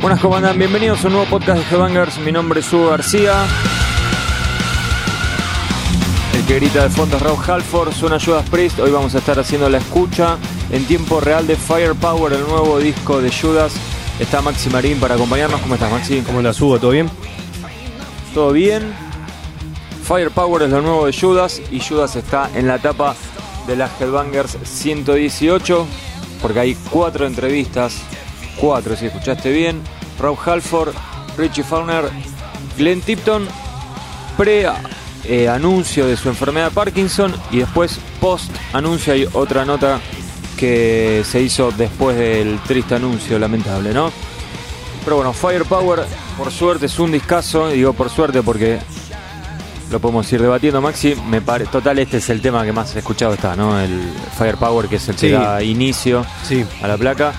Buenas, ¿cómo andan? Bienvenidos a un nuevo podcast de Headbangers. Mi nombre es Hugo García. El que grita de fondo es Rob Halford, suena Judas Priest. Hoy vamos a estar haciendo la escucha en tiempo real de Firepower, el nuevo disco de Judas. Está Maxi Marín para acompañarnos. ¿Cómo estás, Maxi? ¿Cómo andas, Hugo? ¿Todo bien? ¿Todo bien? Firepower es lo nuevo de Judas y Judas está en la etapa de las Headbangers 118 porque hay cuatro entrevistas, cuatro si escuchaste bien, Rob Halford, Richie Fauner, Glenn Tipton, pre eh, de su enfermedad Parkinson y después post anuncio hay otra nota que se hizo después del triste anuncio lamentable, ¿no? Pero bueno, Firepower por suerte es un discazo, digo por suerte porque lo podemos ir debatiendo, Maxi. Me pare... Total, este es el tema que más he escuchado está, ¿no? El Firepower, que es el que Sí. da inicio Sí. a la placa.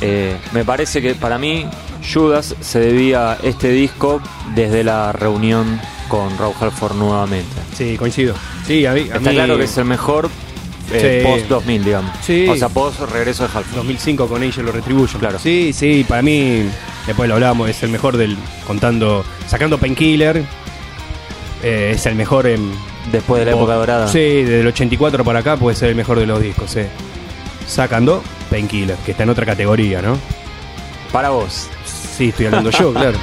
Eh, me parece que para mí Judas se debía este disco desde la reunión con Rob Halford nuevamente. Sí, coincido. Sí, a mí, a Está mí- claro que es el mejor eh, Sí. post 2000, digamos. Sí. O sea, post regreso de Halford. 2005 con Angel lo Retribution. Claro. Sí, sí, para mí, después lo hablábamos, es el mejor del. contando. sacando Painkiller. Eh, es el mejor en. Después de la época dorada. Sí, desde el 84 para acá puede ser el mejor de los discos, sí. Sacando Painkiller, que está en otra categoría, ¿no? Para vos. Sí, estoy hablando yo, claro.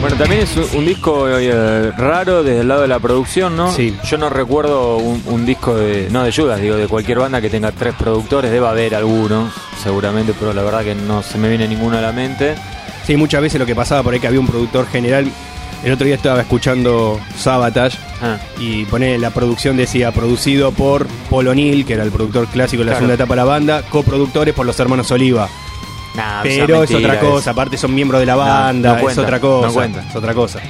Bueno, también es un, un disco eh, raro desde el lado de la producción, ¿no? Sí. Yo no recuerdo un, un disco de. No de Judas, digo, de cualquier banda que tenga tres productores. Debe haber alguno, seguramente, pero la verdad que no se me viene ninguno a la mente. Sí, muchas veces lo que pasaba por ahí que había un productor general. El otro día estaba escuchando Sabotage Ah, y pone la producción decía producido por Paul O'Neill, que era el productor clásico de la Claro. segunda etapa de la banda, coproductores por los hermanos Oliva. nah, Pero es otra cosa, aparte son miembros de la banda, no cuenta, es otra cosa. no cuenta. Es otra cosa.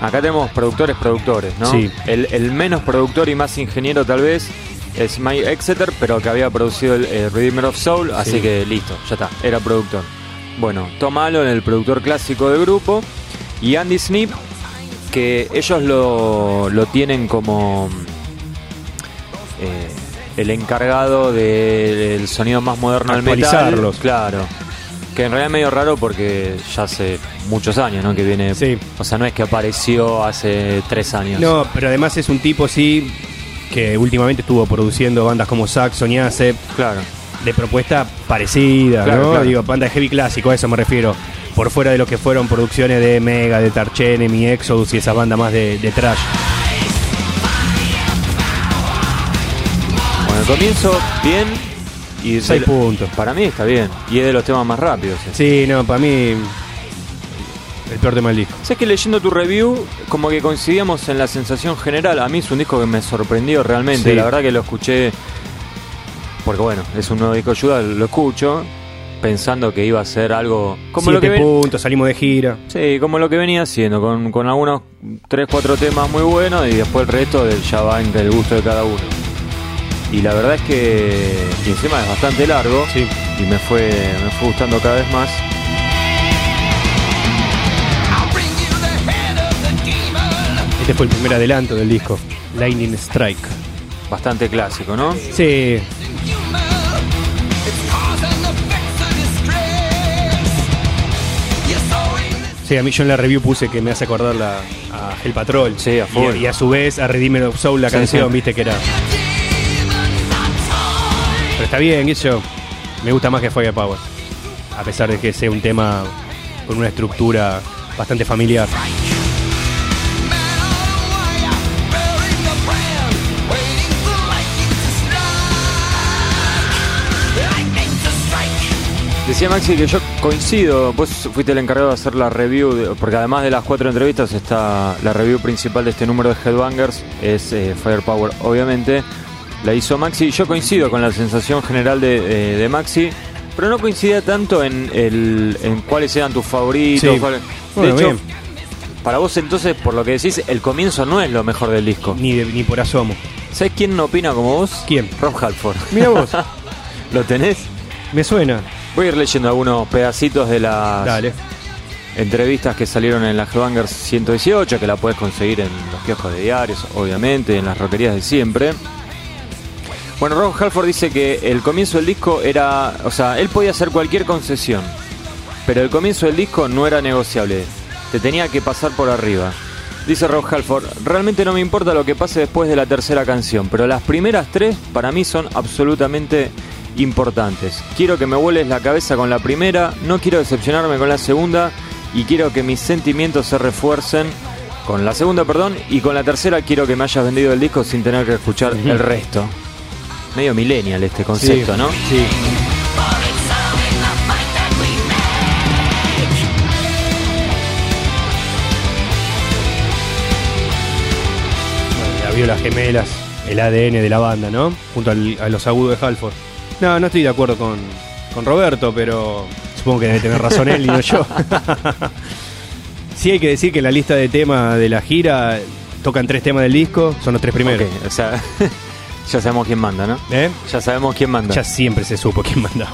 Acá tenemos productores, productores, ¿no? Sí. El, el menos productor y más ingeniero, tal vez, es Mike Exeter, pero que había producido el, eh, Redeemer of Soul, así Sí. que listo, ya está, era productor. Bueno, Tom Allen, el productor clásico del grupo, y Andy Snip, que ellos lo, lo tienen como eh, el encargado del sonido más moderno del metal. Claro. Que en realidad es medio raro porque ya hace muchos años, ¿no? Que viene. Sí. O sea, no es que apareció hace tres años. No, pero además es un tipo, sí, que últimamente estuvo produciendo bandas como Saxon y Acep, Claro. De propuesta parecida, Claro, ¿no? claro. Digo, banda heavy clásico, a eso me refiero. Por fuera de lo que fueron producciones de Mega, de Tarchenemy, Exodus y esa banda más de, de trash. Bueno, comienzo, bien. Y Seis de- puntos. Para mí está bien. Y es de los temas más rápidos. Sí, no, para mí el peor tema del disco. Sé que leyendo tu review, como que coincidíamos en la sensación general. A mí es un disco que me sorprendió realmente. Sí. La verdad que lo escuché. Porque bueno, es un nuevo disco de Judas, lo escucho. Pensando que iba a ser algo. Como lo que Siete puntos, salimos de gira. Sí, como lo que venía haciendo, con, con algunos 3, 4 temas muy buenos y después el resto del ya va entre el gusto de cada uno. Y la verdad es que y encima es bastante largo Sí. y me fue, me fue gustando cada vez más. Este fue el primer adelanto del disco, Lightning Strike. Bastante clásico, ¿no? Sí, sí, a mí yo en la review puse que me hace acordar la, a El Patrol. Sí, a y, y a su vez a Redeemer of Soul, la Sí, canción, sí. viste que era. Pero está bien, eso me gusta más que Firepower. A pesar de que sea un tema con una estructura bastante familiar. Decía Maxi que yo coincido, vos fuiste el encargado de hacer la review, de- porque además de las cuatro entrevistas está la review principal de este número de Headbangers, es eh, Firepower obviamente, la hizo Maxi, yo coincido con la sensación general de, eh, de Maxi, pero no coincidía tanto en, el, en cuáles eran tus favoritos. Sí. cuáles- de Bueno, hecho, bien. para vos entonces, por lo que decís, el comienzo no es lo mejor del disco. Ni, de- ni por asomo. ¿Sabes quién no opina como vos? ¿Quién? Rob Halford. Mira vos, ¿Lo tenés? me suena. Voy a ir leyendo algunos pedacitos de las Dale. entrevistas que salieron en la Headbangers 118, que la puedes conseguir en los kioscos de diarios, obviamente, en las roquerías de siempre. Bueno, Ron Halford dice que el comienzo del disco era, o sea, él podía hacer cualquier concesión, pero el comienzo del disco no era negociable, te tenía que pasar por arriba. Dice Ron Halford, realmente no me importa lo que pase después de la tercera canción, pero las primeras tres para mí son absolutamente importantes. Quiero que me vueles la cabeza con la primera, no quiero decepcionarme con la segunda y quiero que mis sentimientos se refuercen con la segunda, perdón, y con la tercera quiero que me hayas vendido el disco sin tener que escuchar el resto medio millennial este concepto, ¿no? Sí. Bueno, ya vio las gemelas, el ADN de la banda, ¿no? Junto al- a los agudos de Halford. No, no estoy de acuerdo con, con Roberto, pero supongo que debe tener razón él y no yo. sí hay que decir que en la lista de temas de la gira tocan tres temas del disco, son los tres primeros. Ok, o sea, ya sabemos quién manda, ¿no? ¿Eh? Ya sabemos quién manda. Ya siempre se supo quién mandaba.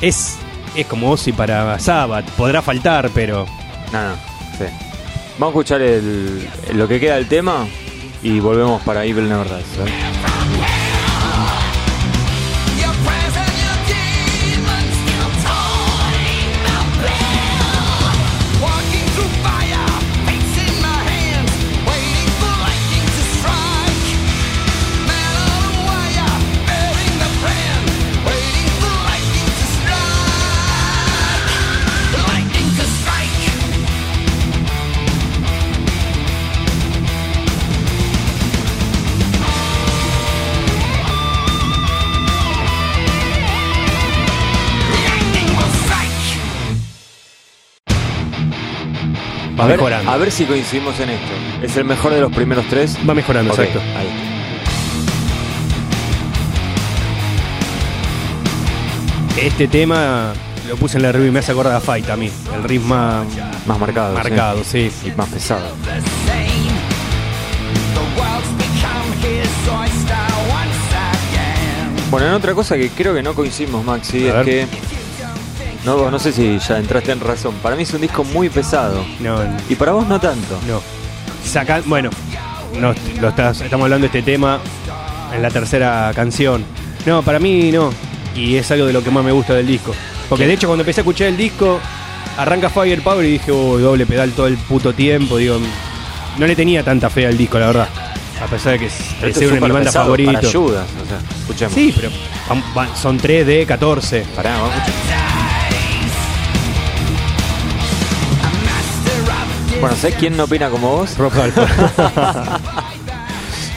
Es, es como Ozzy para Sabbath, podrá faltar, pero No, no, sí. Vamos a escuchar el, lo que queda del tema y volvemos para Evil Never Dies. ¿eh? Va a, ver, mejorando. a ver si coincidimos en esto. ¿Es el mejor de los primeros tres? Va mejorando, Ok, exacto. ahí. Este tema lo puse en la review y me hace acordar a Fight a mí. El ritmo más marcado. sí. marcado, sí. Y más pesado. Bueno, en otra cosa que creo que no coincidimos, Maxi, A es ver. que. No, no sé si ya entraste en razón. Para mí es un disco muy pesado. No, Y para vos no tanto. no. Saca, bueno, no, lo estás, estamos hablando de este tema en la tercera canción. No, para mí no. Y es algo de lo que más me gusta del disco. Porque de hecho cuando empecé a escuchar el disco, arranca Firepower y dije, oh, doble pedal todo el puto tiempo. Digo, no le tenía tanta fe al disco, la verdad. A pesar de que es, una de mis bandas favoritas. Para ayudas, o sea, escuchemos. Sí, pero son 3 de 14. Pará, vamos a escuchar. Bueno, ¿sabes quién no opina como vos? Rob Halford.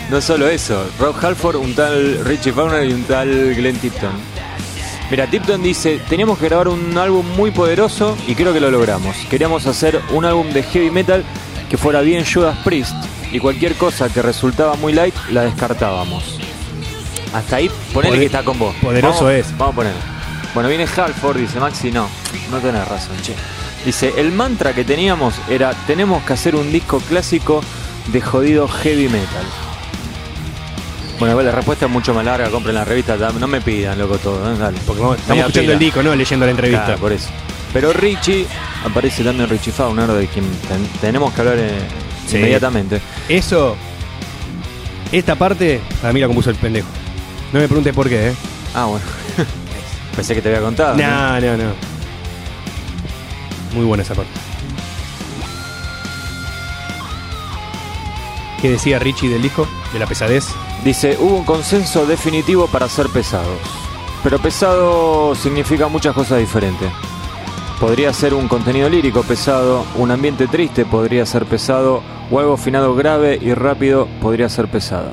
No solo eso, Rob Halford, un tal Richie Faulkner y un tal Glenn Tipton. Mira, Tipton dice, teníamos que grabar un álbum muy poderoso y creo que lo logramos. Queríamos hacer un álbum de heavy metal que fuera bien Judas Priest y cualquier cosa que resultaba muy light la descartábamos. Hasta ahí, ponele Poder- que está con vos. poderoso Vamos- es. Vamos a poner. Bueno, viene Halford, dice Maxi, no, no tenés razón, che. Dice, el mantra que teníamos era, tenemos que hacer un disco clásico de jodido heavy metal. Bueno, la respuesta es mucho más larga, compren la revista, no me pidan, loco, todo, ¿eh? dale. Porque estamos Media escuchando pila. el disco, no leyendo la entrevista. Claro, por eso. Pero Richie, aparece también Richie Faulkner, de quien ten- tenemos que hablar eh, Sí. inmediatamente. Eso, esta parte, para mí la compuso el pendejo. No me preguntes por qué, ¿eh? Ah, bueno. Pensé que te había contado. ¿no? No, no, no. Muy buena esa parte. ¿Qué decía Richie del disco? De la pesadez. Dice, hubo un consenso definitivo para ser pesados. Pero pesado significa muchas cosas diferentes. Podría ser un contenido lírico pesado, un ambiente triste podría ser pesado, o algo afinado grave y rápido podría ser pesado.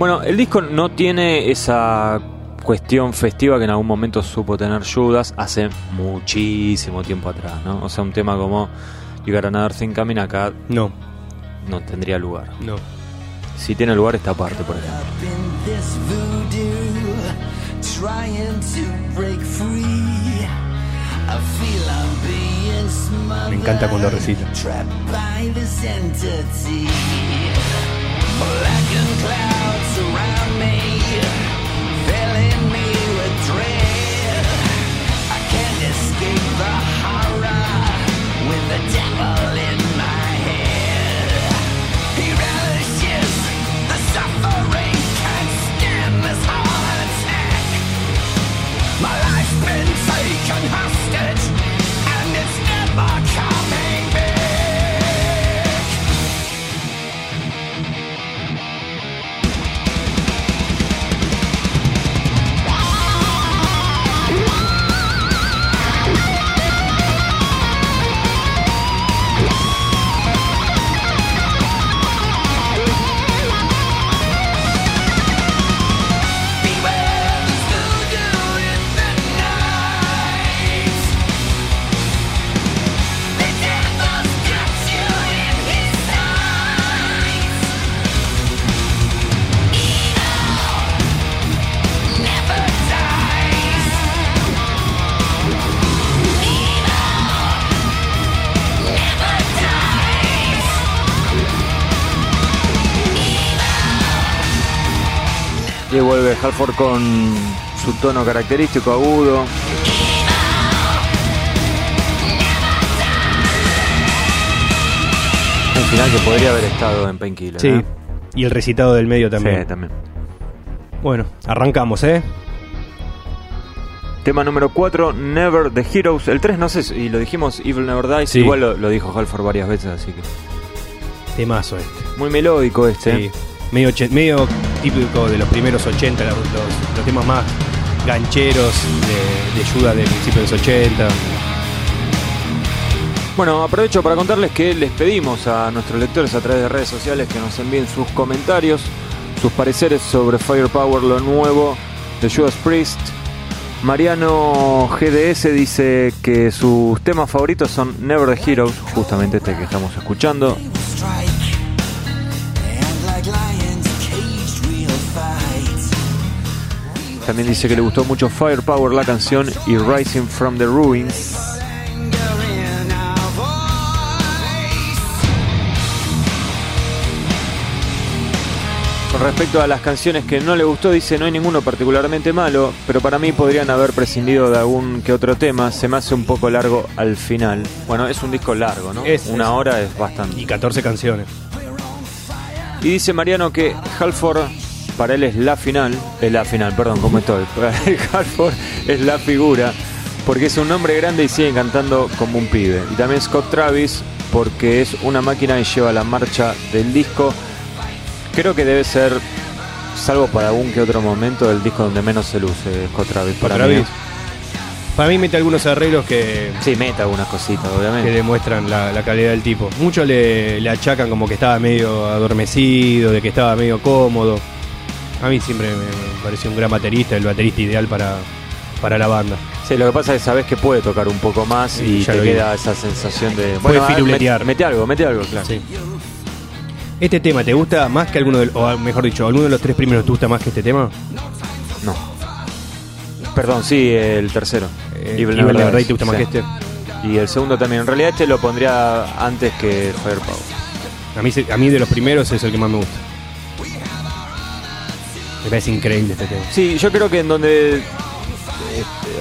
Bueno, el disco no tiene esa cuestión festiva que en algún momento supo tener Judas hace muchísimo tiempo atrás, ¿no? O sea, un tema como You Got Another Thing Coming acá No, no tendría lugar. no. Si tiene lugar esta parte, por ejemplo. Me encanta cuando recita. Halford con su tono característico agudo. Un final que podría haber estado en Painkiller. Sí. ¿eh? Y el recitado del medio también. Sí, también. Bueno, arrancamos, ¿eh? Tema número 4, Never the Heroes. El 3 no sé, y lo dijimos, Evil Never Dies. Sí. Igual lo, lo dijo Halford varias veces, así que. Temazo este. Muy melódico este. Sí. Medio, típico de los primeros 80, los, temas más gancheros de, de Judas de de los 80. Bueno, aprovecho para contarles que les pedimos a nuestros lectores a través de redes sociales que nos envíen sus comentarios, sus pareceres sobre Firepower, lo nuevo de Judas Priest. Mariano GDS dice que sus temas favoritos son Never the Heroes, justamente este que estamos escuchando. También dice que le gustó mucho Firepower la canción y Rising from the Ruins. Con respecto a las canciones que no le gustó, dice no hay ninguno particularmente malo, pero para mí podrían haber prescindido de algún que otro tema. Se me hace un poco largo al final. Bueno, es un disco largo, ¿no? Es, Una es. hora es bastante. Y 14 canciones. Y dice Mariano que Halford para él es la final, es la final, perdón, ¿cómo estoy? Para él Halford es la figura porque es un hombre grande y sigue cantando como un pibe. Y también Scott Travis porque es una máquina y lleva la marcha del disco. Creo que debe ser, salvo para algún que otro momento, el disco donde menos se luce Scott Travis. Para Travis. mí. Para mí mete algunos arreglos que, Sí, meta algunas cositas, que obviamente. demuestran la, la calidad del tipo. Muchos le, le achacan como que estaba medio adormecido, de que estaba medio cómodo. A mí siempre me, me pareció un gran baterista, el baterista ideal para, para la banda. Sí, lo que pasa es que sabes que puede tocar un poco más y te vi. queda esa sensación de. Puede a ver, firuletear. Mete, mete algo, mete algo, claro. Sí. ¿Este tema te gusta más que alguno de o mejor dicho, alguno de los tres primeros te gusta más que este tema? No. Perdón, sí, el tercero. Eh, Evil Evil Never Dies, te gusta más que este. Y el segundo también. En realidad este lo pondría antes que Firepower. A mí, a mí de los primeros es el que más me gusta. Me parece increíble este tema. Sí, yo creo que en donde... eh,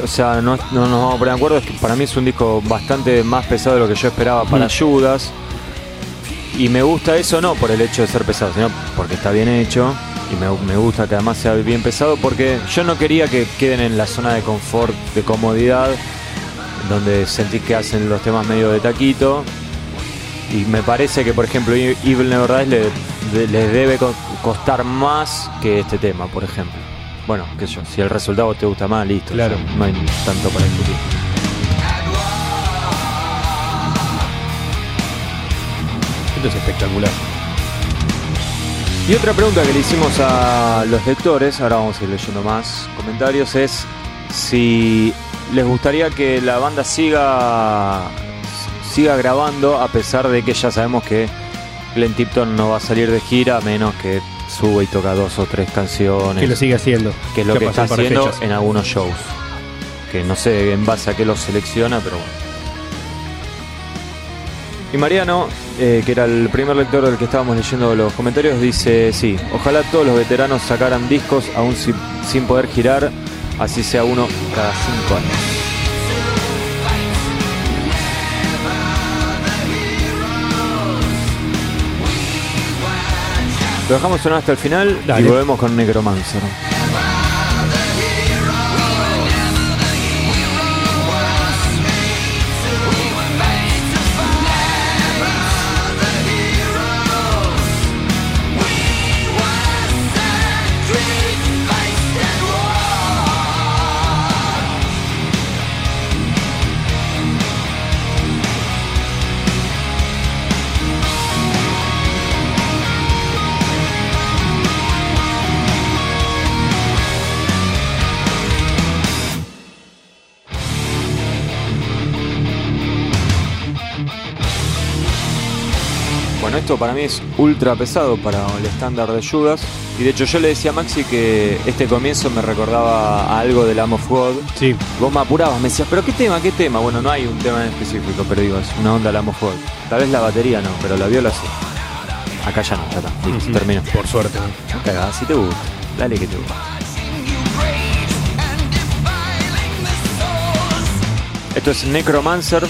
o sea, no, no nos vamos a poner de acuerdo, es que para mí es un disco bastante más pesado de lo que yo esperaba para Mm. Judas. Y me gusta eso no por el hecho de ser pesado, sino porque está bien hecho. Y me, me gusta que además sea bien pesado porque yo no quería que queden en la zona de confort, de comodidad, donde sentí que hacen los temas medio de taquito. Y me parece que, por ejemplo, Evil Never Dies le, de- les debe costar más que este tema, por ejemplo. Bueno, qué sé yo, si el resultado te gusta más, listo. Claro. no hay tanto para discutir. Esto es espectacular. Y otra pregunta que le hicimos a los lectores, ahora vamos a ir leyendo más comentarios, es si les gustaría que la banda siga siga grabando a pesar de que ya sabemos que Glenn Tipton no va a salir de gira a menos que sube y toca dos o tres canciones, Que lo sigue haciendo. que es lo que está haciendo fechas. en algunos shows. Que no sé en base a qué los selecciona, pero bueno. Y Mariano, eh, que era el primer lector del que estábamos leyendo los comentarios, dice, sí, ojalá todos los veteranos sacaran discos aún sin, sin poder girar, así sea uno cada cinco años. Lo dejamos sonar hasta el final Dale. y volvemos con Necromancer. Para mí es ultra pesado para el estándar de Judas. Y de hecho yo le decía a Maxi que este comienzo me recordaba a algo del Lamb of God. Sí. Vos me apurabas, me decías, pero ¿qué tema? ¿Qué tema? Bueno, no hay un tema en específico, pero digo, es una onda Lamb of God. Tal vez la batería no, pero la viola sí. Acá ya no, ya está. Ujú. termino. Por suerte. Cagada, si te gusta. Dale que te gusta. Esto es Necromancer.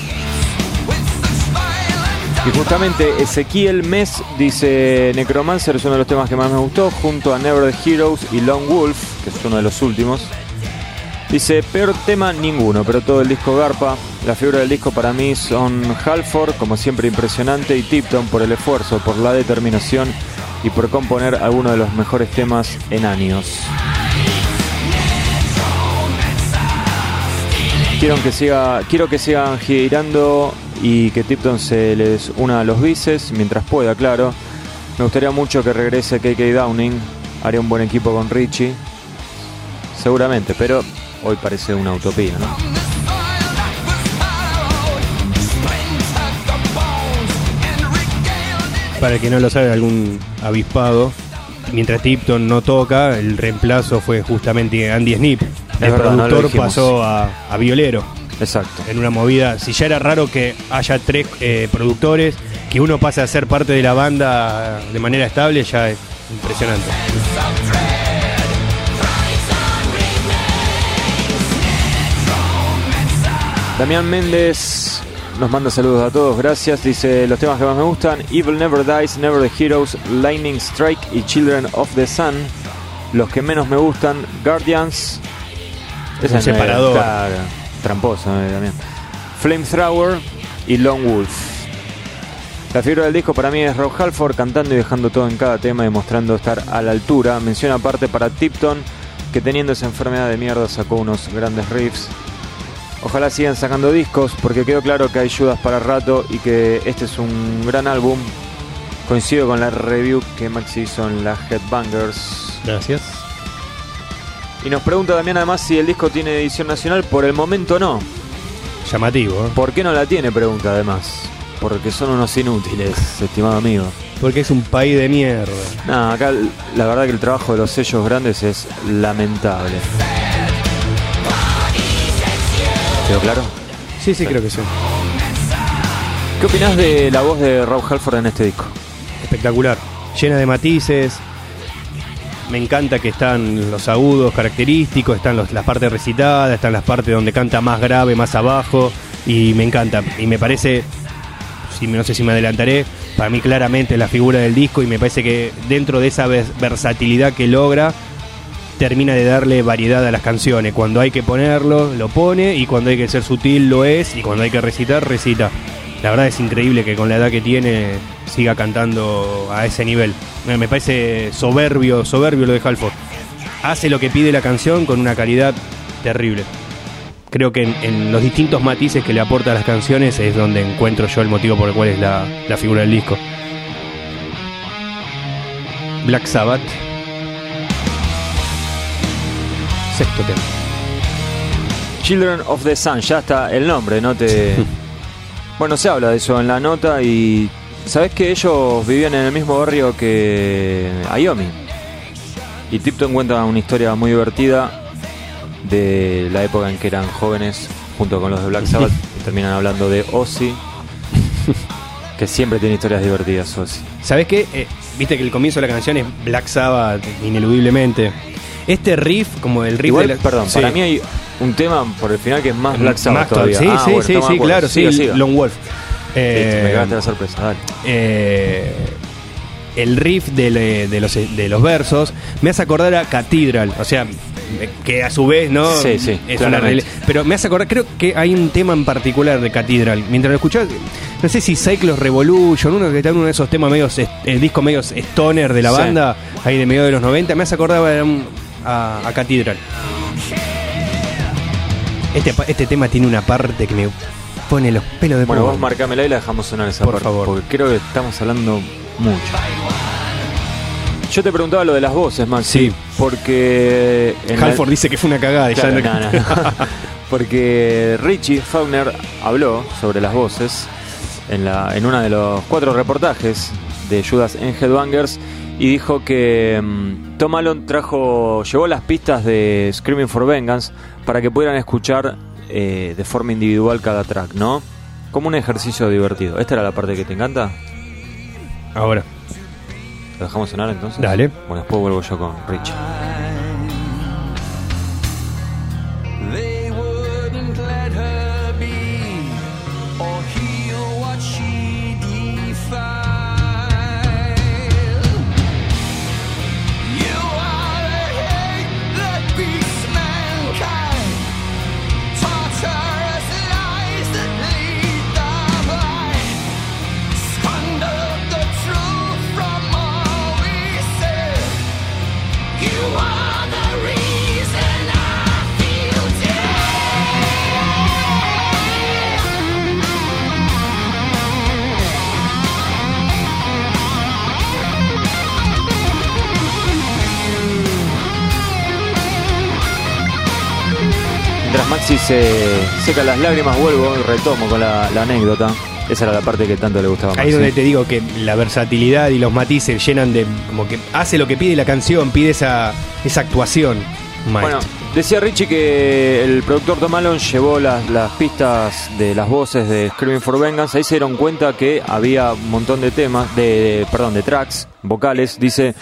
Y justamente Ezequiel Mes dice Necromancer es uno de los temas que más me gustó, junto a Never the Heroes y Lone Wolf, que es uno de los últimos. Dice, peor tema ninguno, pero todo el disco garpa. La figura del disco para mí son Halford, como siempre impresionante, y Tipton por el esfuerzo, por la determinación y por componer algunos de los mejores temas en años. Quiero que, siga, quiero que sigan girando y que Tipton se les una a los bices mientras pueda, claro. Me gustaría mucho que regrese KK Downing. Haría un buen equipo con Richie. Seguramente, pero hoy parece una utopía, ¿no? Para el que no lo sabe, algún avispado. Mientras Tipton no toca, el reemplazo fue justamente Andy Snip. El verdad, productor pasó a, a Violero. Exacto. En una movida, si ya era raro que haya tres eh, productores, que uno pase a ser parte de la banda de manera estable, ya es impresionante. Damián Méndez nos manda saludos a todos, gracias. Dice los temas que más me gustan: Evil Never Dies, Never the Heroes, Lightning Strike y Children of the Sun. Los que menos me gustan: Guardians. Esa Un es separador. Claro, tramposo, eh, Damián. Flamethrower y Lone Wolf. La figura del disco para mí es Rob Halford cantando y dejando todo en cada tema y mostrando estar a la altura. Mención aparte para Tipton, que teniendo esa enfermedad de mierda sacó unos grandes riffs. Ojalá sigan sacando discos porque quedó claro que hay ayudas para rato y que este es un gran álbum. Coincido con la review que Maxi hizo en la Headbangers. Gracias. Y nos pregunta también además si el disco tiene edición nacional. Por el momento no. Llamativo, ¿eh? ¿Por qué no la tiene? Pregunta además. Porque son unos inútiles, estimado amigo. Porque es un país de mierda. No, acá la verdad que el trabajo de los sellos grandes es lamentable. ¿Quedó claro? Sí, sí, creo que sí. ¿Qué opinás de la voz de Rob Halford en este disco? Espectacular. Llena de matices. Me encanta que están los agudos característicos, están las partes recitadas, están las partes donde canta más grave, más abajo. Y me encanta. Y me parece, si, no sé si me adelantaré, para mí claramente es la figura del disco y me parece que dentro de esa vers- versatilidad que logra, termina de darle variedad a las canciones. Cuando hay que ponerlo, lo pone, y cuando hay que ser sutil, lo es, y cuando hay que recitar, recita. La verdad es increíble que con la edad que tiene siga cantando a ese nivel. Me, parece soberbio, soberbio lo de Halford. Hace lo que pide la canción con una calidad terrible. Creo que en, en los distintos matices que le aporta a las canciones es donde encuentro yo el motivo por el cual es la, la figura del disco. Black Sabbath. Sexto tema. Children of the Sun, ya está el nombre, no te. bueno, se habla de eso en la nota y. ¿Sabés que ellos vivían en el mismo barrio que Ayomi? Y Tipton cuenta una historia muy divertida de la época en que eran jóvenes junto con los de Black Sabbath y terminan hablando de Ozzy, que siempre tiene historias divertidas Ozzy. ¿Sabes qué? Eh, Viste que el comienzo de la canción es Black Sabbath, ineludiblemente. Este riff, como el riff Igual, de la- perdón, Sí. para mí hay un tema por el final que es más Black Sabbath Más todavía. Sí, Ah, sí, bueno, sí, sí, claro, sí. Lone Wolf. Eh, me cagaste la sorpresa, dale. eh, el riff de, le- de los, de los versos me hace acordar a Cathedral, o sea, que a su vez, ¿no? Sí, sí, es una Pero me hace acordar, creo que hay un tema en particular de Cathedral. Mientras lo escuchaba, no sé si Cyclos Revolution, uno que está en uno de esos temas medios, el disco medio stoner de la Sí. banda, ahí de medio de los 90, me hace acordar a, a, a Cathedral. Este, este tema tiene una parte que me pone los pelos de Bueno, vos marcámela y la dejamos sonar esa Por parte. favor. Porque creo que estamos hablando mucho. Yo te preguntaba lo de las voces, Max. Sí. Porque. en Halford dice que fue una cagada. y ya Claro, no- no, no. Porque Richie Faulkner habló sobre las voces en, la, en uno de los cuatro reportajes de Judas en Headbangers y dijo que mm, Tom Allen trajo, llevó las pistas de Screaming for Vengeance para que pudieran escuchar eh, de forma individual cada track, ¿no? Como un ejercicio divertido. ¿Esta era la parte que te encanta? Ahora. ¿Lo dejamos sonar entonces? Dale. Bueno, después vuelvo yo con Richie. Seca las lágrimas, vuelvo y retomo con la, la anécdota. Esa era la parte que tanto le gustaba Ahí es donde te digo que la versatilidad y los matices llenan de. como que hace lo que pide la canción, pide esa, esa actuación. Bueno, decía Richie que el productor Tom Allen llevó las, las pistas de las voces de Screaming for Vengeance. Ahí se dieron cuenta que había un montón de temas, de, de- perdón, de tracks vocales. Dice,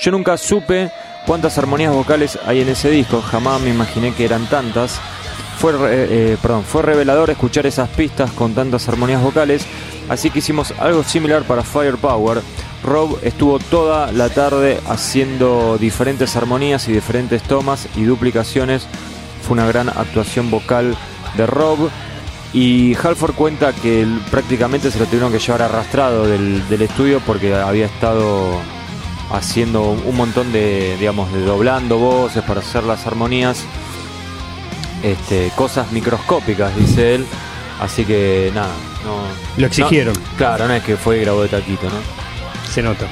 yo nunca supe cuántas armonías vocales hay en ese disco. Jamás me imaginé que eran tantas. Fue, re- eh, perdón, fue revelador escuchar esas pistas con tantas armonías vocales. Así que hicimos algo similar para Firepower. Rob estuvo toda la tarde haciendo diferentes armonías y diferentes tomas y duplicaciones. Fue una gran actuación vocal de Rob. Y Halford cuenta que prácticamente se lo tuvieron que llevar arrastrado del, del estudio porque había estado haciendo un montón de, digamos, de doblando voces para hacer las armonías. Este, cosas microscópicas, dice él. Así que nada, no. Lo exigieron. no- claro, no es que fue y grabó de taquito, ¿no? Se nota.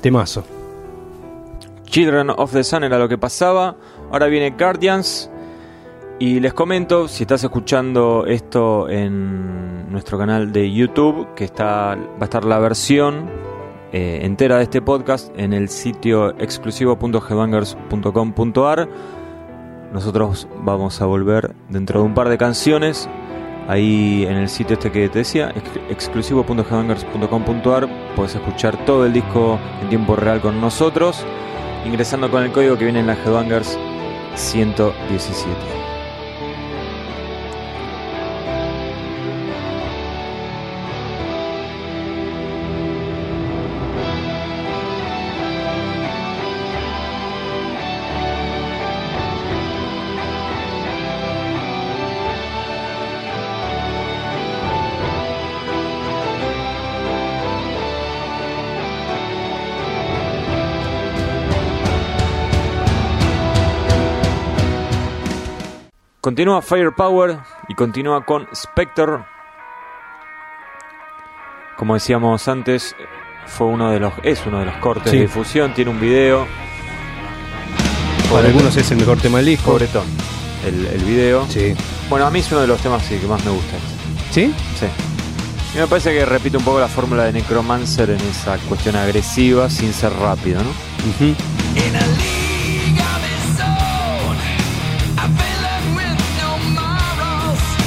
Temazo. Children of the Sun era lo que pasaba. Ahora viene Guardians. Y les comento, si estás escuchando esto en nuestro canal de YouTube, que está, va a estar la versión eh, entera de este podcast en el sitio exclusivo.headbangers.com.ar. Nosotros vamos a volver dentro de un par de canciones. Ahí en el sitio este que te decía, ex- exclusivo.headbangers.com.ar, puedes escuchar todo el disco en tiempo real con nosotros ingresando con el código que viene en la Headbangers 117. Continúa Firepower y continúa con Spectre. Como decíamos antes, fue uno de los es uno de los cortes Sí. de difusión, tiene un video. Para algunos es el mejor tema del disco. pobretón el, el video. Sí. Bueno, a mí es uno de los temas sí, que más me gusta. ¿Sí? Sí. Y me parece que repite un poco la fórmula de Necromancer en esa cuestión agresiva sin ser rápido, ¿no?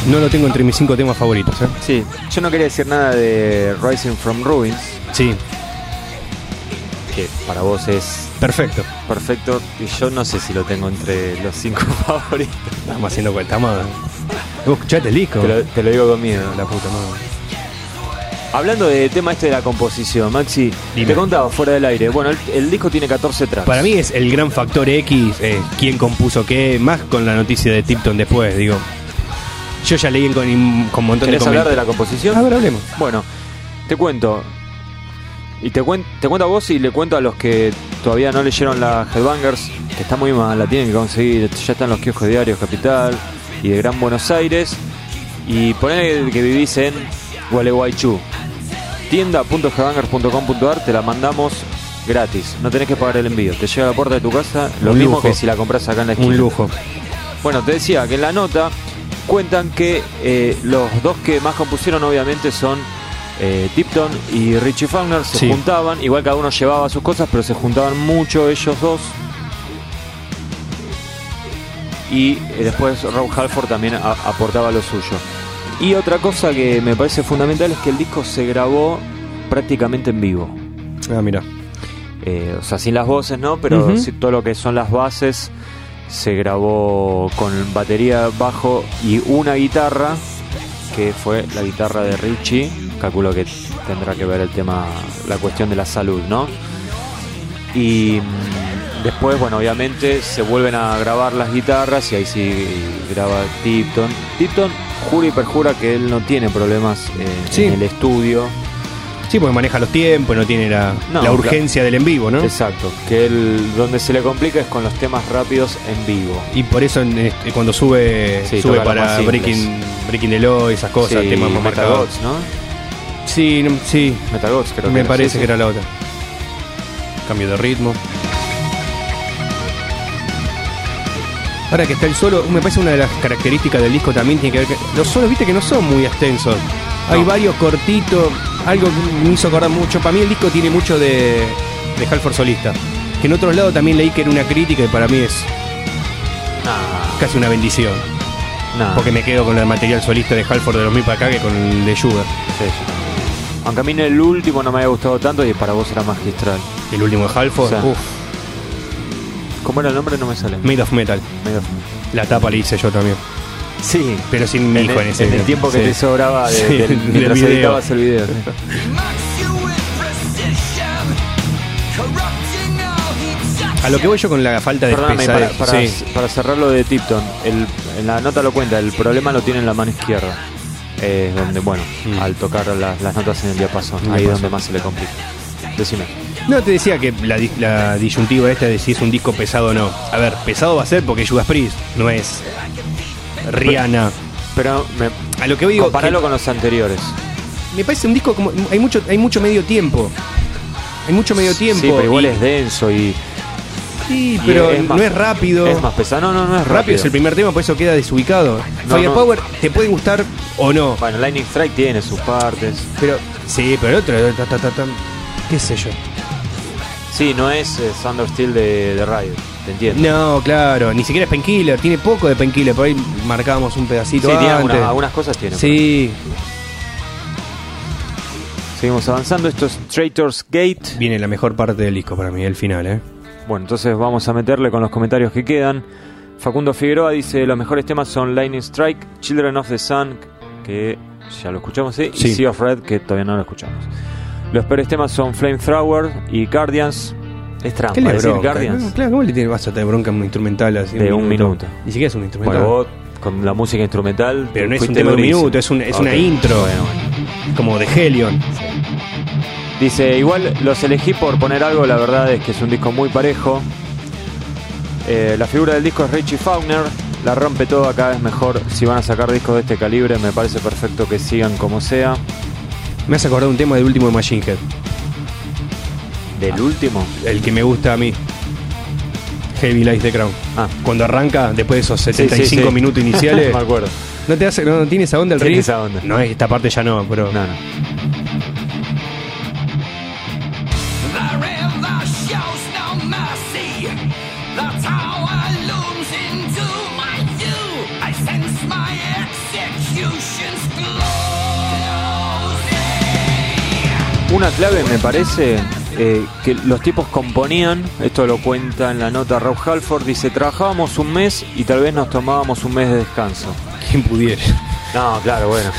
No lo tengo entre mis cinco temas favoritos, ¿eh? Sí, yo no quería decir nada de Rising from Ruins, Sí, que para vos es perfecto. perfecto, y yo no sé si lo tengo entre los cinco favoritos. Estamos haciendo cuenta, estamos. ¿Vos escuchaste el disco? Te lo, te lo digo con miedo. La puta madre. Hablando del tema este de la composición, Maxi, Dime. te contaba fuera del aire. Bueno, el, el disco tiene 14 tracks. Para mí es el gran factor X, eh, quién compuso qué, más con la noticia de Tipton después, digo. Yo ya leí con, con un montón de ¿Querés hablar de la composición? A ver, hablemos. Bueno, te cuento. Y te, cuen- te cuento a vos y le cuento a los que todavía no leyeron la Headbangers, que está muy mal, la tienen que conseguir. Ya están los kioscos diarios Capital y de Gran Buenos Aires. Y ponele que vivís en Gualeguaychú. Tienda.headbangers.com.ar te la mandamos gratis. No tenés que pagar el envío. Te llega a la puerta de tu casa, lo Un mismo lujo. que si la compras acá en la esquina. Un lujo. Bueno, te decía que en la nota cuentan que eh, los dos que más compusieron obviamente son eh, Tipton y Richie Fagner. Se Sí. juntaban, igual cada uno llevaba sus cosas, pero se juntaban mucho ellos dos. Y eh, después Rob Halford también a- aportaba lo suyo. Y otra cosa que me parece fundamental es que el disco se grabó prácticamente en vivo. Ah, mira. O sea, sin las voces, ¿no? Pero sí todo lo que son las bases se grabó con batería, bajo y una guitarra, que fue la guitarra de Richie. Calculo que tendrá que ver el tema, la cuestión de la salud, ¿no? Y mm, después, bueno, obviamente se vuelven a grabar las guitarras y ahí sí graba Tipton. Tipton jura y perjura que él no tiene problemas eh, Sí. en el estudio. Sí, porque maneja los tiempos, no tiene la, No, la urgencia del en vivo, ¿no? Exacto, que él donde se le complica es con los temas rápidos en vivo. Y por eso en este, cuando sube, Sí, sube para. Breaking, Breaking the Law, esas cosas, Sí, temas más marcados. ¿no? Sí, no- sí, Metagots creo que me era, parece sí, que era la otra. Cambio de ritmo. Ahora que está el solo, me parece una de las características del disco también tiene que ver que los solos, viste que no son muy extensos. Hay varios cortitos, algo que me hizo acordar mucho. Para mí el disco tiene mucho de, de Halford solista. Que en otro lado también leí que era una crítica y para mí es Nah, casi una bendición. nah. Porque me quedo con el material solista de Halford de los mil para acá que con el de Sugar. Sí, también. Aunque a mí el último no me había gustado tanto y para vos era magistral. El último de Halford, Sí. uff, ¿Cómo era el nombre? No me sale. Made of Metal. Medio- La tapa la hice yo también. Sí, Pero sin mi hijo el, en ese en el tiempo que Sí. te sobraba de- Sí, del- del mientras video. editabas el video. sí. A lo que voy yo con la falta de Perdóname, para, para, sí. para cerrar lo de Tipton, el- en la nota lo cuenta, el problema lo tiene en la mano izquierda. Eh, donde, bueno, Mm. al tocar las, las notas en el diapasón, ahí es donde más se le complica. Decime. No, te decía que la, di- la disyuntiva esta de si es un disco pesado o no. A ver, pesado va a ser porque es Judas Priest, no es Rihanna. Pero me, A lo que digo, comparalo que con los anteriores. me parece un disco como hay mucho hay mucho medio tiempo. Hay mucho medio tiempo. Sí, pero igual y- es denso y, Sí, y pero es más- no es rápido. Es más pesado. No, no, no es rápido. rápido es el primer tema, por eso queda desubicado. No, Firepower te puede gustar o no, Bueno, Lightning Strike tiene sus partes. pero sí, pero el otro ta, ta, ta, ta, qué sé yo. Sí, no es eh, Thunder Steel de, de Riot, te entiendo. No, claro, ni siquiera es Painkiller, tiene poco de Painkiller, por ahí marcábamos un sí, pedacito tiene antes. algunas, algunas cosas tiene. Sí, Seguimos avanzando. Esto es Traitors Gate. viene la mejor parte del disco para mí, el final, ¿eh? Bueno, entonces vamos a meterle con los comentarios que quedan. Facundo Figueroa dice: Los mejores temas son Lightning Strike, Children of the Sun, que ya lo escuchamos, ¿sí? Sí. y Sea of Red, que todavía no lo escuchamos. Los peores temas son Flamethrower y Guardians. Es trampa, ¿Qué le decir bronca? Guardians. No, claro, ¿cómo le tiene vas a tener bronca a un instrumental así? De un minuto. Ni siquiera es un instrumental. Bueno, vos con la música instrumental. Pero no es un tema de un minuto, es, un- es Ok. una intro. Bueno, bueno. Como de Helion. Dice, igual los elegí por poner algo, la verdad es que es un disco muy parejo. Eh, la figura del disco es Richie Faulkner, la rompe toda, cada vez mejor. Si van a sacar discos de este calibre, me parece perfecto que sigan como sea. Me hace acordar un tema del último de Machine Head. Del último. El que me gusta a mí. Heavy Lies the Crown. Ah, Cuando arranca, después de esos sí, 75 sí, sí. minutos iniciales. me acuerdo. ¿No te hace, no, no tiene esa onda el riff? esa onda. No, esta parte ya no, pero. No, no. Una clave me parece eh, que los tipos componían, esto lo cuenta en la nota Rob Halford, dice, trabajábamos un mes y tal vez nos tomábamos un mes de descanso. ¿Quién pudiera? No, claro, bueno,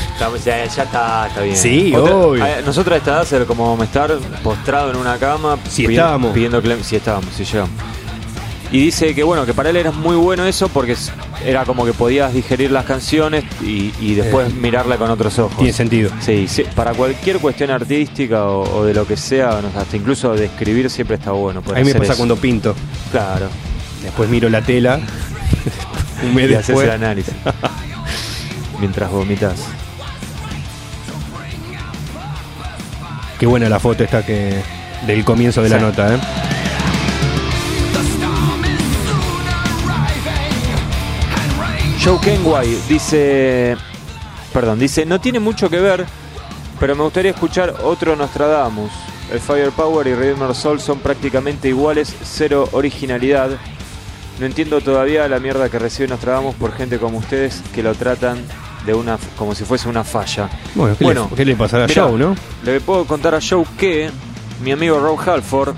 ya, ya está, está bien. Sí, obvio. a- nosotros a esta edad como estar postrado en una cama. Si estábamos. Pidiendo clem- si estábamos, si llegamos. Y dice que bueno, que para él era muy bueno eso porque era como que podías digerir las canciones y, y después Eh. mirarla con otros ojos. Tiene sentido. Sí, sí, para cualquier cuestión artística o, o de lo que sea, no hasta incluso de escribir siempre está bueno. A mí me pasa eso. cuando pinto. Claro, Después miro la tela. un mes y haces después. el análisis. Mientras vomitas. Qué buena la foto esta que. del comienzo de la nota, ¿eh? Joe Kenway dice, perdón, dice, no tiene mucho que ver, pero me gustaría escuchar otro Nostradamus. El Firepower y Redeemer Soul son prácticamente iguales, cero originalidad. No entiendo todavía la mierda que recibe Nostradamus por gente como ustedes que lo tratan de una como si fuese una falla. Bueno, ¿qué, Bueno, le, qué le pasará a Joe, no? Le puedo contar a Joe que mi amigo Rob Halford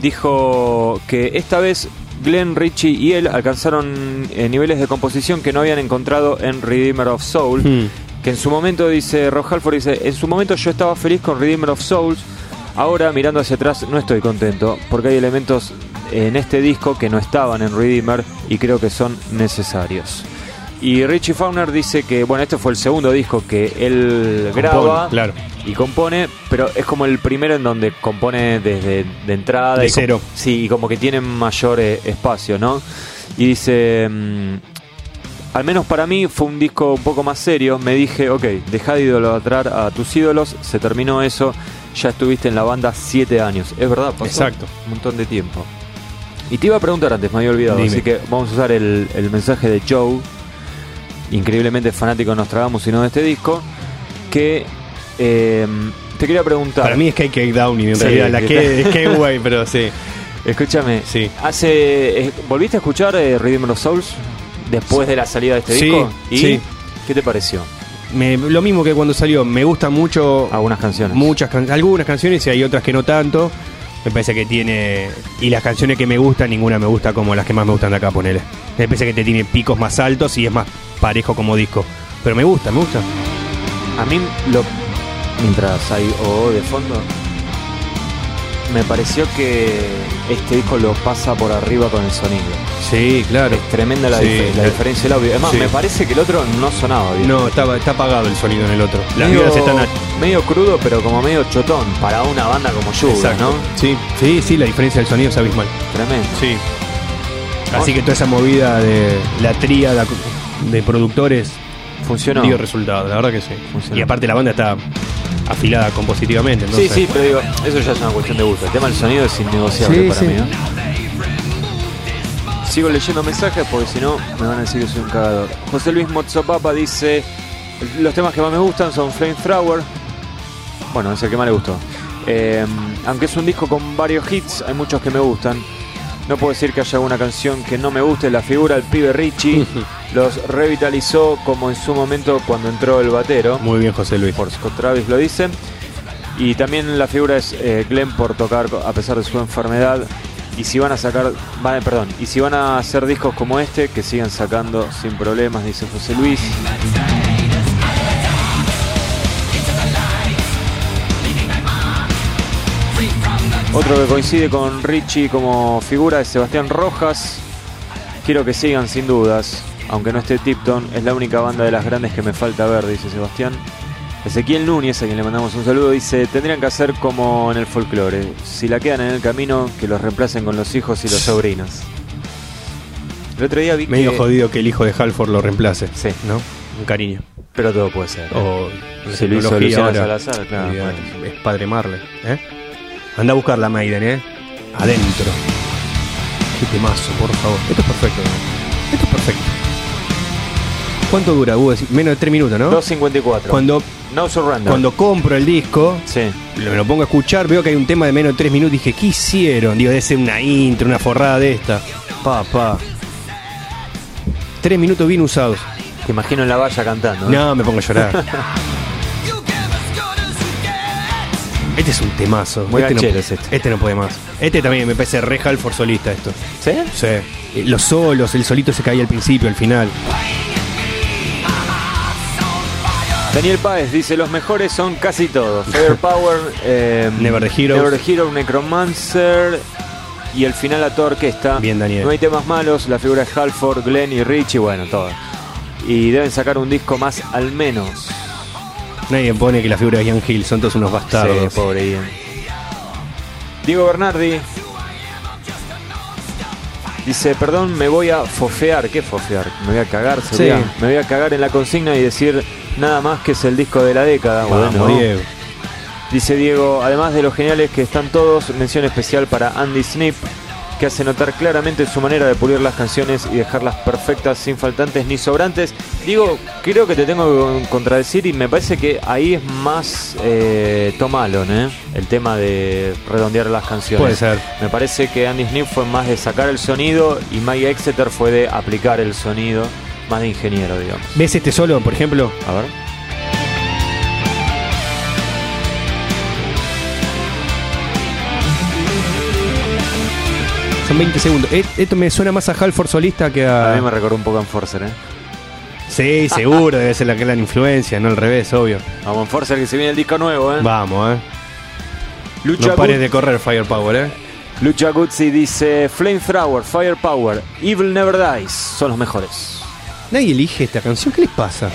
dijo que esta vez Glenn, Richie y él alcanzaron eh, niveles de composición que no habían encontrado en Redeemer of Soul. Hmm. Que en su momento, dice Rob Halford, dice, en su momento yo estaba feliz con Redeemer of Souls. Ahora mirando hacia atrás no estoy contento porque hay elementos en este disco que no estaban en Redeemer y creo que son necesarios. Y Richie Fauner dice que, bueno, este fue el segundo disco que él Compone, graba claro. y compone, pero es como el primero en donde compone desde de entrada. De y cero. sí, y como que tiene mayor eh, espacio, ¿no? Y dice, mm, al menos para mí fue un disco un poco más serio. Me dije, ok, deja de idolatrar a tus ídolos, se terminó eso, ya estuviste en la banda siete años. Es verdad, pasó Exacto. un montón de tiempo. Y te iba a preguntar antes, me había olvidado, Dime. así que vamos a usar el, el mensaje de Joe, increíblemente fanático de Nostradamus y no de este disco, que eh, te quería preguntar. Para mí es Cake Cake Down y en Sí, realidad la que- es K-Way, pero sí. Escúchame, Sí. hace, eh, ¿volviste a escuchar eh, Redeemer of Souls después de la salida de este Sí, disco? ¿Y sí. qué te pareció? Me- lo mismo que cuando salió, me gustan mucho Algunas canciones. muchas can- algunas canciones y hay otras que no tanto. Me parece que tiene. Y las canciones que me gustan, ninguna me gusta como las que más me gustan de acá, ponele. Me parece que te tiene picos más altos y es más parejo como disco. Pero me gusta, me gusta. A mí, lo, mientras hay OO de fondo, me pareció que este disco lo pasa por arriba con el sonido. Sí, claro. Es tremenda la, Sí, dif- la eh, diferencia del audio. Sí. me parece que el otro no sonaba bien. No, está, está apagado el sonido en el otro. Las medio, vibras están medio crudo, pero como medio chotón para una banda como Yuga, Exacto. ¿no? Sí, sí, sí, la diferencia del sonido es abismal. Tremendo. Sí. Así que toda esa movida de la tríada de productores Funcionó. dio resultado, la verdad que sí. Funcionó. Y aparte la banda está afilada compositivamente. Sí, entonces- sí, pero digo, eso ya es una cuestión de gusto. El tema del sonido es innegociable Sí, para sí. mí. ¿no? Sigo leyendo mensajes porque si no me van a decir que soy un cagador. José Luis Mozzopapa dice: Los temas que más me gustan son Flamethrower. Bueno, es el que más le gustó. Eh, aunque es un disco con varios hits, hay muchos que me gustan. No puedo decir que haya alguna canción que no me guste. La figura del pibe Richie los revitalizó como en su momento cuando entró el batero Muy bien, José Luis. por Scott Travis lo dice. Y también la figura es eh, Glenn por tocar a pesar de su enfermedad. Y si van a sacar, van, perdón, y si van a hacer discos como este, que sigan sacando sin problemas, dice José Luis. Otro que coincide con Richie como figura es Sebastián Rojas. Quiero que sigan sin dudas, aunque no esté Tipton, es la única banda de las grandes que me falta ver, dice Sebastián. Ezequiel Núñez, a quien le mandamos un saludo, dice, tendrían que hacer como en el folclore, si la quedan en el camino, que los reemplacen con los hijos y los sobrinos. El otro día vi Medio que... jodido que el hijo de Halford lo reemplace. Sí. ¿No? Un cariño. Pero todo puede ser. O Si lo hizo ahora. Salazar, claro, bueno. Es padre Marley. ¿eh? Anda a buscar la Maiden, ¿eh? Adentro. Qué temazo, por favor. Esto es perfecto. ¿no? Esto es perfecto. ¿Cuánto dura? Hugo? Menos de 3 minutos, ¿no? 2.54. Cuando, No Surrender. cuando compro el disco, Sí. lo, lo pongo a escuchar, veo que hay un tema de menos de 3 minutos. Dije, ¿qué hicieron? Digo, debe ser una intro, una forrada de esta. Pa, pa. 3 minutos bien usados. Te imagino en la valla cantando. ¿eh? No, me pongo a llorar. Este es un temazo. Muy este, no, es este. este no puede más. Este también me parece re Halford solista esto. ¿Sí? Sí. Eh, Los solos, el solito se caía al principio, al final. Daniel Páez dice, los mejores son casi todos. Firepower, eh, Never the Heroes. Never the Hero, Necromancer y el final a toda orquesta. Bien, Daniel. No hay temas malos, la figura es Halford, Glenn y Richie, bueno, todo. Y deben sacar un disco más al menos. Nadie pone que la figura de Ian Hill son todos unos bastardos. Sí, pobre Ian. Diego Bernardi dice, perdón, me voy a fofear. ¿Qué fofear? Me voy a cagar, sería. Sí. Me voy a cagar en la consigna y decir nada más que es el disco de la década. Vamos, Bueno, Diego. Dice Diego, además de los geniales que están todos, mención especial para Andy Snip, que hace notar claramente su manera de pulir las canciones y dejarlas perfectas, sin faltantes ni sobrantes. Digo, creo que te tengo que contradecir y me parece que ahí es más eh, ¿eh? el tema de redondear las canciones. Puede ser. Me parece que Andy Snip fue más de sacar el sonido y Mike Exeter fue de aplicar el sonido, más de ingeniero, digamos. ¿Ves este solo, por ejemplo? A ver. Son 20 segundos. Eh, Esto me suena más a Halford solista que a. A mí me recordó un poco a Enforcer, ¿eh? Sí, seguro, debe ser la gran influencia, no al revés, obvio. Vamos, Enforcer que se viene el disco nuevo, ¿eh? Vamos, eh. Lucha, No pares de correr, Firepower, eh. Lucha Guzzi dice Flamethrower, Firepower, Evil Never Dies son los mejores. Nadie elige esta canción, ¿qué les pasa?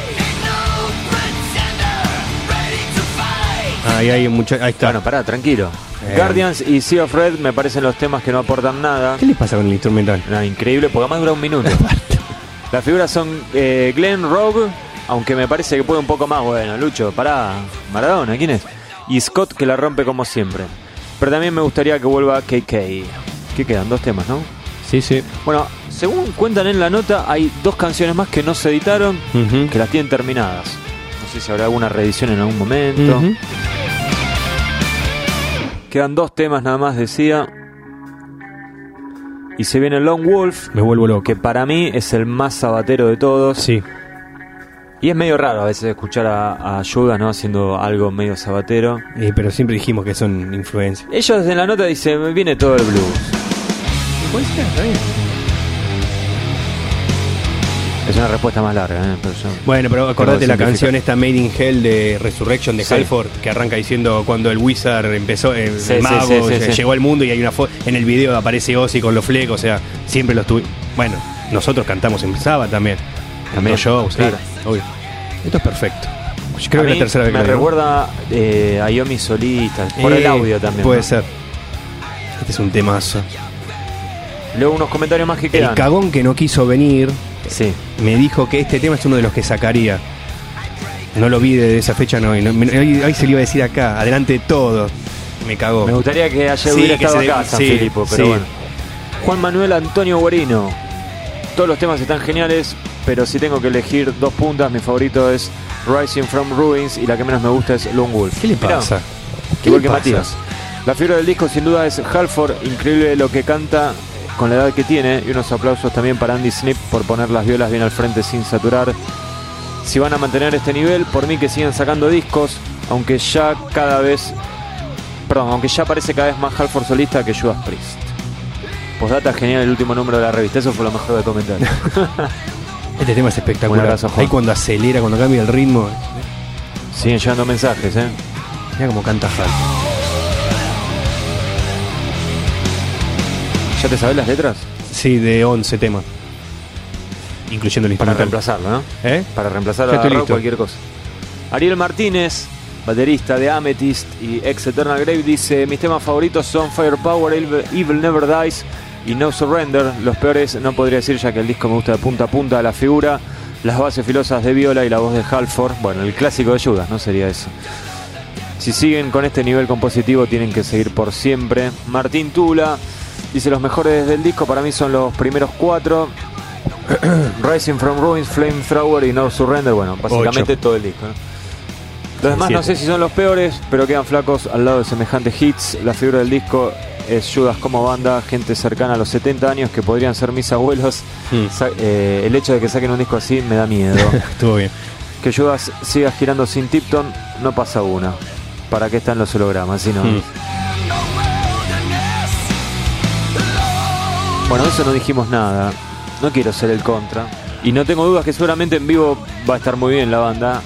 Ahí hay mucha. Ahí está. Bueno, pará, tranquilo. Eh. Guardians y Sea of Red me parecen los temas que no aportan nada. ¿Qué les pasa con el instrumental? No, increíble, porque además dura un minuto. Las figuras son eh, Glenn Rogue, aunque me parece que puede un poco más. Bueno, Lucho, pará. Maradona, ¿quién es? Y Scott que la rompe como siempre. Pero también me gustaría que vuelva KK. ¿Qué quedan? Dos temas, ¿no? Sí, sí. Bueno, según cuentan en la nota, hay dos canciones más que no se editaron, que las tienen terminadas. No sé si habrá alguna reedición en algún momento. Ujú. Quedan dos temas nada más, decía. Y se viene Lone Wolf, Me vuelvo loco. que para mí es el más sabatero de todos. Sí. Y es medio raro a veces escuchar a, a Judas, ¿no? Haciendo algo medio sabatero. Eh, pero siempre dijimos que son influencias. Ellos en la nota dicen, viene todo el blues. Puede ser, está bien. Es una respuesta más larga, ¿eh? Pero yo- Bueno, pero acordate Pero la canción esta Made in Hell de Resurrection de Sí. Halford, que arranca diciendo cuando el Wizard empezó, eh, Sí, el mago sí, llegó al mundo y hay una foto, en el video aparece Ozzy con los flecos, o sea, siempre los tuvimos. Bueno, nosotros cantamos en Saba también. También, yo, sí, claro. obvio. Esto es perfecto. Yo creo A que es la tercera vez que me recuerda eh, a Yomi solista, por el Eh, audio también. Puede ¿no? ser. Este es un temazo. Luego unos comentarios más que El quedan. cagón que no quiso venir Sí. me dijo que este tema es uno de los que sacaría. No lo vi de esa fecha, no. y no- me- hoy, hoy se le iba a decir acá, adelante de todo. Me cagó. Me gustaría que ayer Sí, hubiera que estado acá San sí, Filipo, pero sí. bueno. Juan Manuel Antonio Guarino. Todos los temas están geniales, pero si tengo que elegir dos puntas, mi favorito es Rising from Ruins y la que menos me gusta es Lone Wolf. ¿Qué le Mirá, pasa? ¿Qué Igual le que pasa? Matías. La fibra del disco sin duda es Halford, increíble lo que canta con la edad que tiene y unos aplausos también para Andy Snip por poner las violas bien al frente sin saturar. Si van a mantener este nivel, por mí que sigan sacando discos, aunque ya cada vez, perdón, aunque ya parece cada vez más Halford solista que Judas Priest. Postdata genial el último número de la revista, eso fue lo mejor de comentar. Este tema es espectacular. abrazo. Ahí cuando acelera, cuando cambia el ritmo. Siguen llegando mensajes, ¿eh? Mira cómo canta Hal. ¿Ya te sabes las letras? Sí, de 11 temas. Incluyendo el Para instrumental. reemplazarlo, ¿no? ¿Eh? Para reemplazar Ya a estoy Rock listo. cualquier cosa. Ariel Martínez, baterista de Amethyst y ex Eternal Grave, dice: Mis temas favoritos son Firepower, Evil, Evil Never Dies y No Surrender. Los peores no podría decir, ya que el disco me gusta de punta a punta, la figura, las bases filosas de Viola y la voz de Halford. Bueno, el clásico de Judas, ¿no? Sería eso. Si siguen con este nivel compositivo, tienen que seguir por siempre. Martín Tula dice: Los mejores del disco para mí son los primeros cuatro. Rising from Ruins, Flamethrower y No Surrender. Bueno, básicamente todo el disco. ¿no? Los demás no sé si son los peores, pero quedan flacos al lado de semejantes hits. La figura del disco es Judas como banda, gente cercana a los 70 años que podrían ser mis abuelos. Hmm. Eh, el hecho de que saquen un disco así me da miedo. Estuvo bien. que Judas siga girando sin Tipton, no pasa una. ¿Para qué están los hologramas? Si no, Hmm. Bueno, eso no dijimos nada. No quiero ser el contra. Y no tengo dudas que seguramente en vivo va a estar muy bien la banda.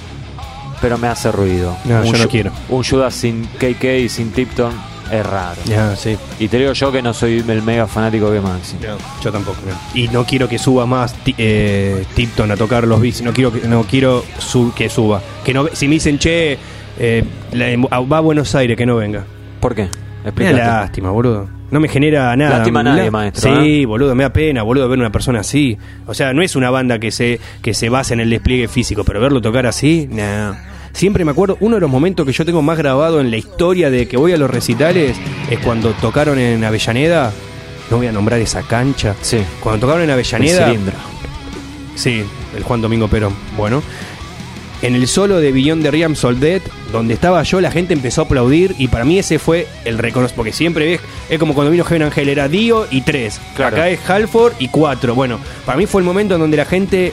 Pero me hace ruido. No, yo no quiero. Un Judas sin KK y sin Tipton es raro. Ya, sí. Y te digo yo que no soy el mega fanático de Maxi. Yo tampoco. no. Y no quiero que suba más eh, Tipton a tocar los beats. No quiero que, no quiero su- que suba. Que no, si me dicen, che, eh, la- va a Buenos Aires, que no venga. ¿Por qué? Me Explícate. lástima, boludo. No me genera nada. Lástima a nadie, maestro, Sí, boludo, me da pena, boludo, ver una persona así. O sea, no es una banda que se, que se basa en el despliegue físico, pero verlo tocar así, nah. Siempre me acuerdo, uno de los momentos que yo tengo más grabado en la historia de que voy a los recitales es cuando tocaron en Avellaneda. No voy a nombrar esa cancha. Sí. Cuando tocaron en El Avellaneda. cilindro. Sí, el Juan Domingo Perón. Bueno, en el solo de Billón de Riam Soldet, donde estaba yo, la gente empezó a aplaudir y para mí ese fue el reconocimiento. Porque siempre ves, es como cuando vino Heaven Angel, era Dio y tres. Claro. Acá es Halford y cuatro. Bueno, para mí fue el momento en donde la gente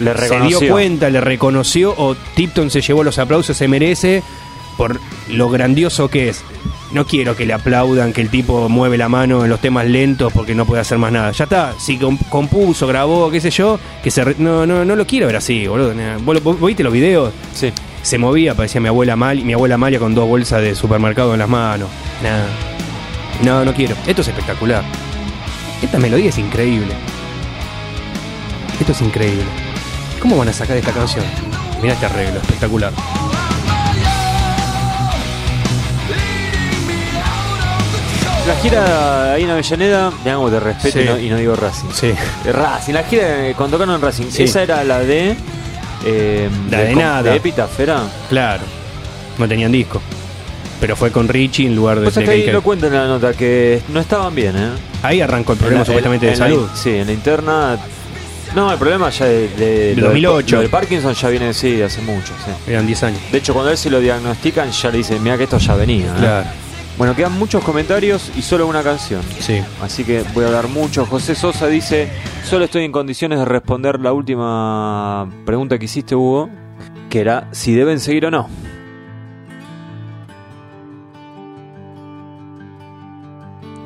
Le se dio cuenta, le reconoció o Tipton se llevó los aplausos, se merece por lo grandioso que es. No quiero que le aplaudan que el tipo mueve la mano en los temas lentos porque no puede hacer más nada. Ya está, si com- compuso, grabó, qué sé yo, que se re- no no no lo quiero ver así, boludo. Nah. ¿Vos, lo- vos viste los videos? Sí. Se movía, parecía mi abuela Mal, mi abuela Malia con dos bolsas de supermercado en las manos. Nada. No, no quiero. Esto es espectacular. Esta melodía es increíble. Esto es increíble. ¿Cómo van a sacar esta canción? Mira este arreglo, espectacular. La gira ahí en Avellaneda, digamos de respeto Sí. y, no, y no digo Racing. Sí. Eh, Racing, la gira de- cuando tocaron en Racing, Sí. esa era la de. eh, La de com- nada. De Epitaph, ¿era? Claro. No tenían disco. Pero fue con Richie en lugar de, Pues de es que ahí lo cuentan en la nota que no estaban bien, ¿eh? Ahí arrancó el problema la- supuestamente en- de la- salud. sí, en la interna. No, el problema ya de, de, De lo del- 2008. lo del Parkinson ya viene sí, de hace mucho. sí. Eran 10 años. De hecho, cuando a él se lo diagnostican, ya le dicen, mira que esto ya venía. ¿eh?". Bueno, quedan muchos comentarios y solo una canción. sí. Así que voy a hablar mucho. José Sosa dice, solo estoy en condiciones de responder la última pregunta que hiciste, Hugo, que era si deben seguir o no.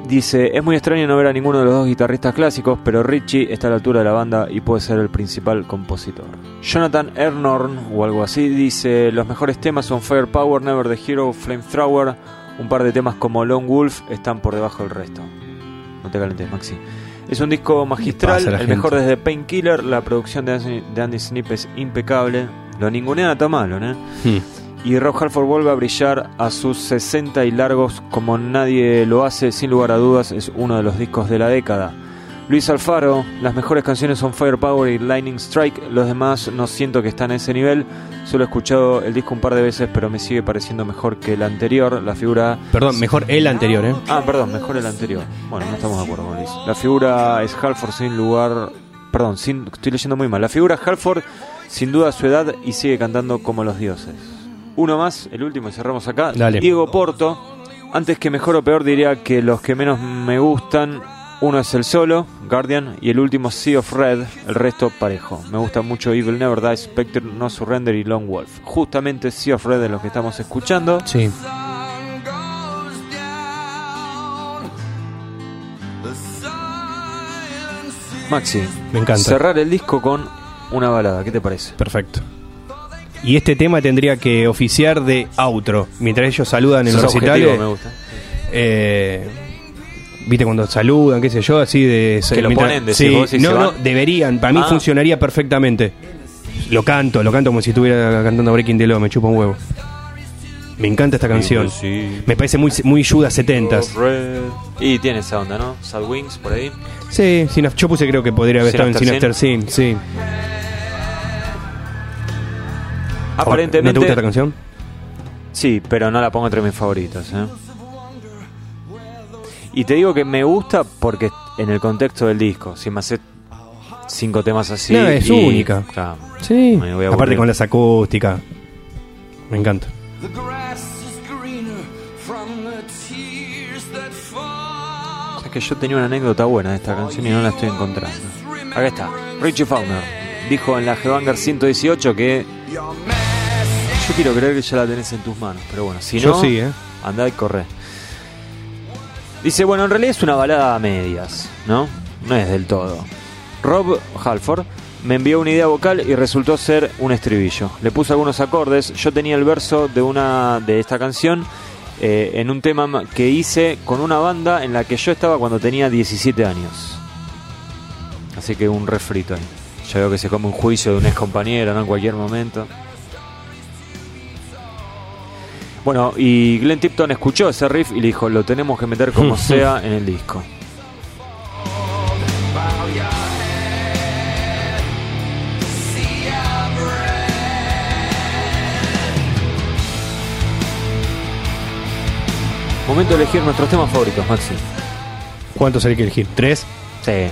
Dice, es muy extraño no ver a ninguno de los dos guitarristas clásicos, pero Richie está a la altura de la banda y puede ser el principal compositor. Jonathan Ernorn, o algo así, dice, los mejores temas son Firepower, Never the Hero, Flamethrower, un par de temas como Lone Wolf están por debajo del resto. No te calentes, Maxi. Es un disco a magistral, el gente? mejor desde Painkiller, la producción de Andy, de Andy Snip es impecable, lo ningunea está malo. Hmm. Y Rob Halford vuelve a brillar a sus 60 y largos como nadie lo hace, sin lugar a dudas, es uno de los discos de la década. Luis Alfaro, las mejores canciones son Firepower y Lightning Strike, los demás no siento que están a ese nivel. Solo he escuchado el disco un par de veces, pero me sigue pareciendo mejor que el anterior. La figura. Perdón, mejor el anterior, ¿eh? Ah, perdón, mejor el anterior. Bueno, no estamos de acuerdo con Luis. La figura es Halford sin lugar. Perdón, sin... estoy leyendo muy mal. La figura es Halford, sin duda su edad, y sigue cantando como los dioses. Uno más, el último, y cerramos acá. Dale. Diego Porto. Antes que mejor o peor, diría que los que menos me gustan. Uno es el solo, Guardian, y el último Sea of Red, el resto parejo. Me gusta mucho Evil Never Die, Spectre, No Surrender y Lone Wolf. Justamente Sea of Red es lo que estamos escuchando. Sí. Maxi, Me encanta. cerrar el disco con una balada, ¿qué te parece? Perfecto. Y este tema tendría que oficiar de outro. Mientras ellos saludan en los recitales. me gusta. eh, Viste cuando saludan, qué sé yo, así de. Que lo mientras- ponen, sí, vos, no, se no, deberían. Para mí Ah. funcionaría perfectamente. Lo canto, lo canto como si estuviera cantando Breaking the Law, me chupa un huevo. Me encanta esta canción. Sí. Me parece muy, muy Judas 70s. Red. Y tiene esa onda, ¿no? Sad Wings por ahí. Sí, Sin yo puse creo que podría haber Sin estado en Sin After Sin, sí. Aparentemente. ¿No te gusta esta canción? Sí, pero no la pongo entre mis favoritos. ¿eh? Y te digo que me gusta porque en el contexto del disco, si me hace cinco temas así. No, es y- única. Claro. Sí. Me voy a Aparte aburrir. con las acústicas. Me encanta. Fall. Es que yo tenía una anécdota buena de esta canción y no la estoy encontrando. Acá está. Richie Faulkner dijo en la Headbanger 118 que yo quiero creer que ya la tenés en tus manos, pero bueno, si Yo no, sí, ¿eh? andá y corre. Dice, bueno, en realidad es una balada a medias, ¿no? No es del todo. Rob Halford me envió una idea vocal y resultó ser un estribillo. Le puse algunos acordes. Yo tenía el verso de una de esta canción eh, en un tema ma- que hice con una banda en la que yo estaba cuando tenía 17 años. Así que un refrito ahí. Ya veo que se come un juicio de un ex compañero, ¿no? En cualquier momento. Bueno, y Glenn Tipton escuchó ese riff y le dijo, lo tenemos que meter como sea en el disco. Momento de elegir nuestros temas favoritos, Maxi. ¿Cuántos hay que elegir? ¿Tres? Sí.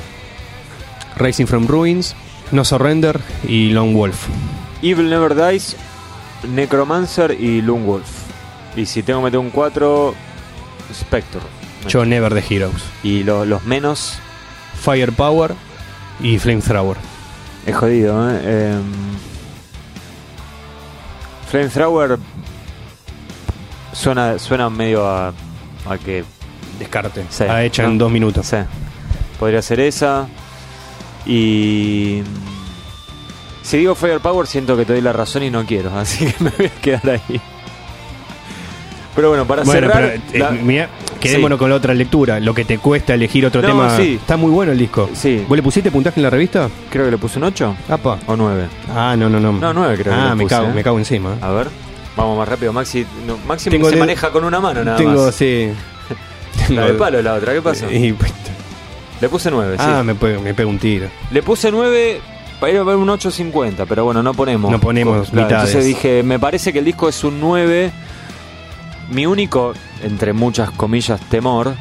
Racing from Ruins, No Surrender y Lone Wolf. Evil Never Dies, Necromancer y Lone Wolf. Y si tengo que meter un 4, Spectre. Yo Never the Heroes. Y lo- los menos, Firepower y Flamethrower. es jodido, ¿eh? Em, Flamethrower suena, suena medio a, a que Descarte. Sí, Está hecha ¿no? en dos minutos. Sí. Podría ser esa. Y. Si digo Firepower, siento que te doy la razón y no quiero. Así que me voy a quedar ahí. Pero bueno, para Bueno, cerrar. pero eh, la- mira, quedémonos con la otra lectura. Lo que te cuesta elegir otro No, tema. sí. Está muy bueno el disco. Sí. ¿Vos le pusiste puntaje en la revista? Creo que le puse un 8 Apa. o 9. Ah, no, no, no. No, nueve creo que Ah, le me, puse, cago, ¿eh? me cago encima. A ver. Vamos más rápido, Maxi. No, Maxi Tengo se maneja con una mano nada Tengo, más. sí. La de palo la otra, ¿qué pasa? Y, pues, Le puse 9, sí. ah, me, pego, me pego un tiro. Le puse 9 para ir a ver un 8.50, pero bueno, no ponemos. No ponemos Claro, mitades. Entonces dije, me parece que el disco es un 9. Mi único, entre muchas comillas, temor,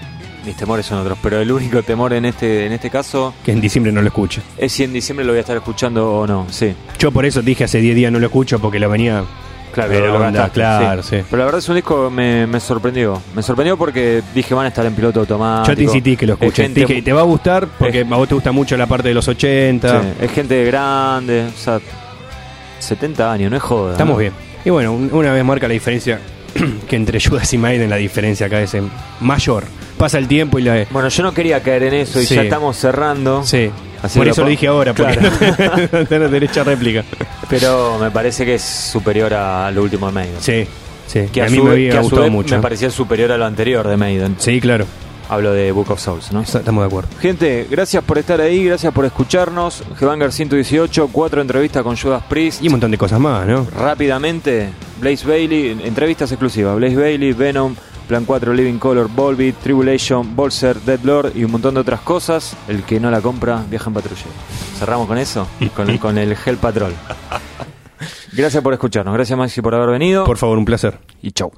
mis temores son otros, pero el único temor en este, en este caso Que en diciembre no lo escuche. es si en diciembre lo voy a estar escuchando o no, sí. Yo por eso dije hace 10 días no lo escucho porque lo venía. Claro, Pero lo gastaste, claro, sí. Pero la verdad es un disco que me, me sorprendió. Me sorprendió porque dije van a estar en piloto automático. Yo te insistí que lo Es escuches. gente- Dije, te va a gustar porque a vos te gusta mucho la parte de los 80. sí, es gente grande, o sea, 70 años, no es joda. Estamos ¿no? bien. Y bueno, un- una vez marca la diferencia que entre Judas y Maiden la diferencia acá es en mayor. Pasa el tiempo y la. Bueno, yo no quería caer en eso y Sí. ya estamos cerrando. Sí. Así Por eso lo dije ahora, porque Claro. no tenés derecho a réplica. Pero me parece que es superior a lo último de Maiden. Sí, sí. Que a, a, mí su, me que había su gustado mucho. me parecía superior a lo anterior de Maiden. Sí, claro. Hablo de Book of Souls, ¿no? Estamos de acuerdo. Gente, gracias por estar ahí, gracias por escucharnos. Headbanger 118, cuatro entrevistas con Judas Priest. Y un montón de cosas más, ¿no? Rápidamente, Blaze Bailey, entrevistas exclusivas. Blaze Bailey, Venom, Plan 4, Living Color, Volbeat, Tribulation, Bolser, Dead Lord y un montón de otras cosas. El que no la compra, viaja en patrullero. Cerramos con eso, con, con el Hell Patrol. Gracias por escucharnos, gracias Maxi por haber venido Por favor, un placer. y chau.